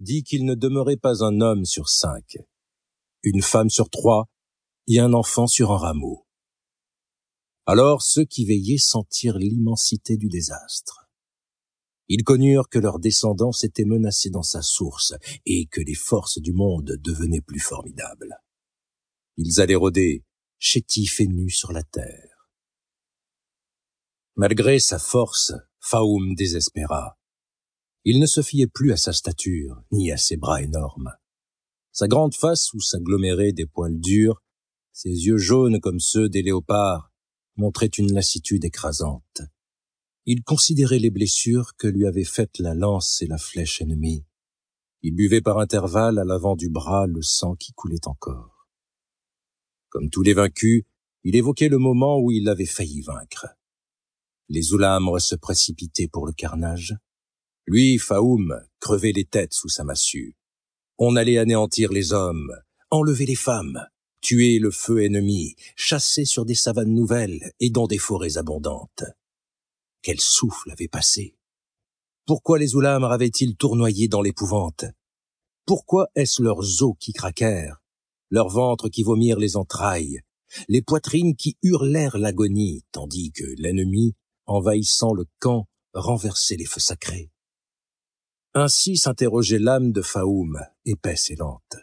dit qu'il ne demeurait pas un homme sur cinq, une femme sur trois et un enfant sur un rameau. Alors ceux qui veillaient sentirent l'immensité du désastre. Ils connurent que leur descendance était menacée dans sa source et que les forces du monde devenaient plus formidables. Ils allaient rôder, chétifs et nus sur la terre. Malgré sa force, Faoum désespéra. Il ne se fiait plus à sa stature, ni à ses bras énormes. Sa grande face où s'aggloméraient des poils durs, ses yeux jaunes comme ceux des léopards, montraient une lassitude écrasante. Il considérait les blessures que lui avaient faites la lance et la flèche ennemie. Il buvait par intervalles à l'avant du bras le sang qui coulait encore. Comme tous les vaincus, il évoquait le moment où il avait failli vaincre. Les Oulamres se précipitaient pour le carnage. Lui, Faoum, crevait les têtes sous sa massue. On allait anéantir les hommes, enlever les femmes, tuer le feu ennemi, chasser sur des savanes nouvelles et dans des forêts abondantes. Quel souffle avait passé Pourquoi les Oulamres avaient-ils tournoyé dans l'épouvante? Pourquoi est-ce leurs os qui craquèrent, leurs ventres qui vomirent les entrailles, les poitrines qui hurlèrent l'agonie, tandis que l'ennemi envahissant le camp, renverser les feux sacrés? Ainsi s'interrogeait l'âme de Faoum, épaisse et lente.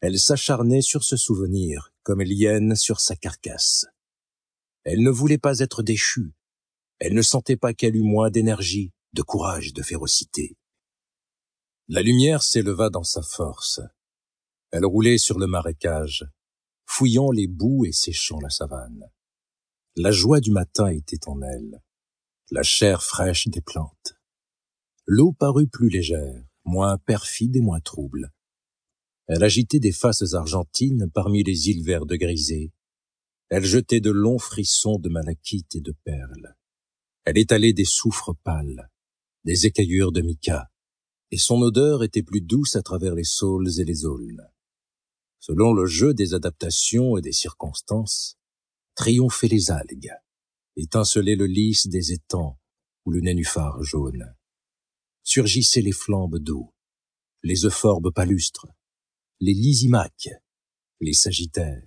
Elle s'acharnait sur ce souvenir, comme l'hyène sur sa carcasse. Elle ne voulait pas être déchue. Elle ne sentait pas qu'elle eût moins d'énergie, de courage, de férocité. La lumière s'éleva dans sa force. Elle roulait sur le marécage, fouillant les boues et séchant la savane. La joie du matin était en elle, la chair fraîche des plantes. L'eau parut plus légère, moins perfide et moins trouble. Elle agitait des faces argentines parmi les îles vertes grisées. Elle jetait de longs frissons de malachite et de perles. Elle étalait des soufres pâles, des écaillures de mica, et son odeur était plus douce à travers les saules et les aulnes. Selon le jeu des adaptations et des circonstances, triomphaient les algues, étincelait le lys des étangs ou le nénuphar jaune. Surgissaient les flambes d'eau, les euphorbes palustres, les lysimaques, les sagittaires.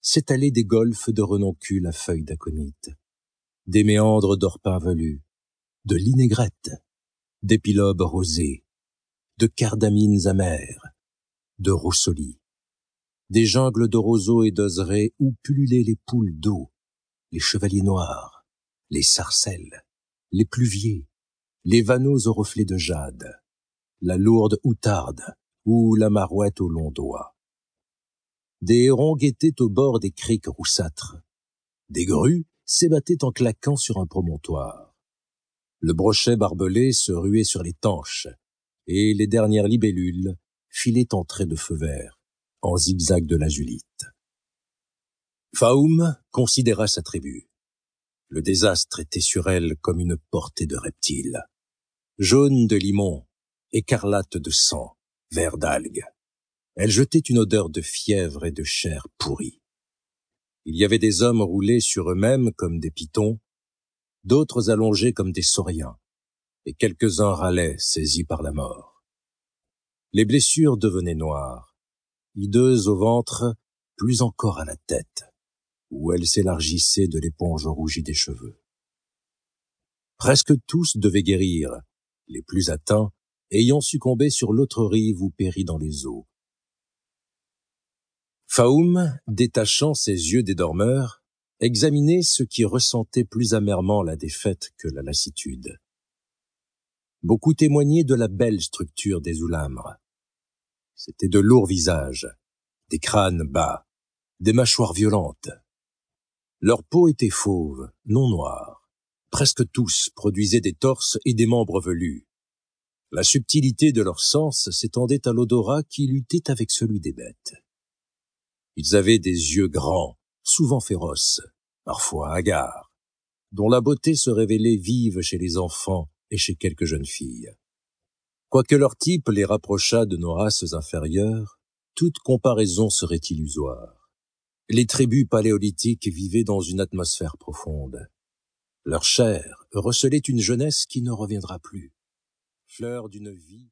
S'étalaient des golfes de renoncule à feuilles d'aconite, des méandres d'orpin velus, de l'inégrette, d'épilobes rosés, de cardamines amères, de roussolis des jungles de roseaux et d'oserets où pullulaient les poules d'eau, les chevaliers noirs, les sarcelles, les pluviers, les vanneaux aux reflets de jade, la lourde outarde ou la marouette aux longs doigts. Des hérons guettaient au bord des criques roussâtres. Des grues s'ébattaient en claquant sur un promontoire. Le brochet barbelé se ruait sur les tanches, et les dernières libellules filaient en traits de feu vert en zigzag de la Julite. Faoum considéra sa tribu. Le désastre était sur elle comme une portée de reptiles. Jaune de limon, écarlate de sang, vert d'algues. Elle jetait une odeur de fièvre et de chair pourrie. Il y avait des hommes roulés sur eux-mêmes comme des pitons, d'autres allongés comme des sauriens, et quelques-uns râlaient saisis par la mort. Les blessures devenaient noires, hideuse au ventre, plus encore à la tête, où elle s'élargissait de l'éponge rougie des cheveux. Presque tous devaient guérir, les plus atteints ayant succombé sur l'autre rive ou péri dans les eaux. Faoum, détachant ses yeux des dormeurs, examinait ceux qui ressentaient plus amèrement la défaite que la lassitude. Beaucoup témoignaient de la belle structure des oulamres, C'étaient de lourds visages, des crânes bas, des mâchoires violentes. Leur peau était fauve, non noire. Presque tous produisaient des torses et des membres velus. La subtilité de leur sens s'étendait à l'odorat qui luttait avec celui des bêtes. Ils avaient des yeux grands, souvent féroces, parfois hagards, dont la beauté se révélait vive chez les enfants et chez quelques jeunes filles. Quoique leur type les rapprochât de nos races inférieures, toute comparaison serait illusoire. Les tribus paléolithiques vivaient dans une atmosphère profonde. Leur chair recelait une jeunesse qui ne reviendra plus, fleur d'une vie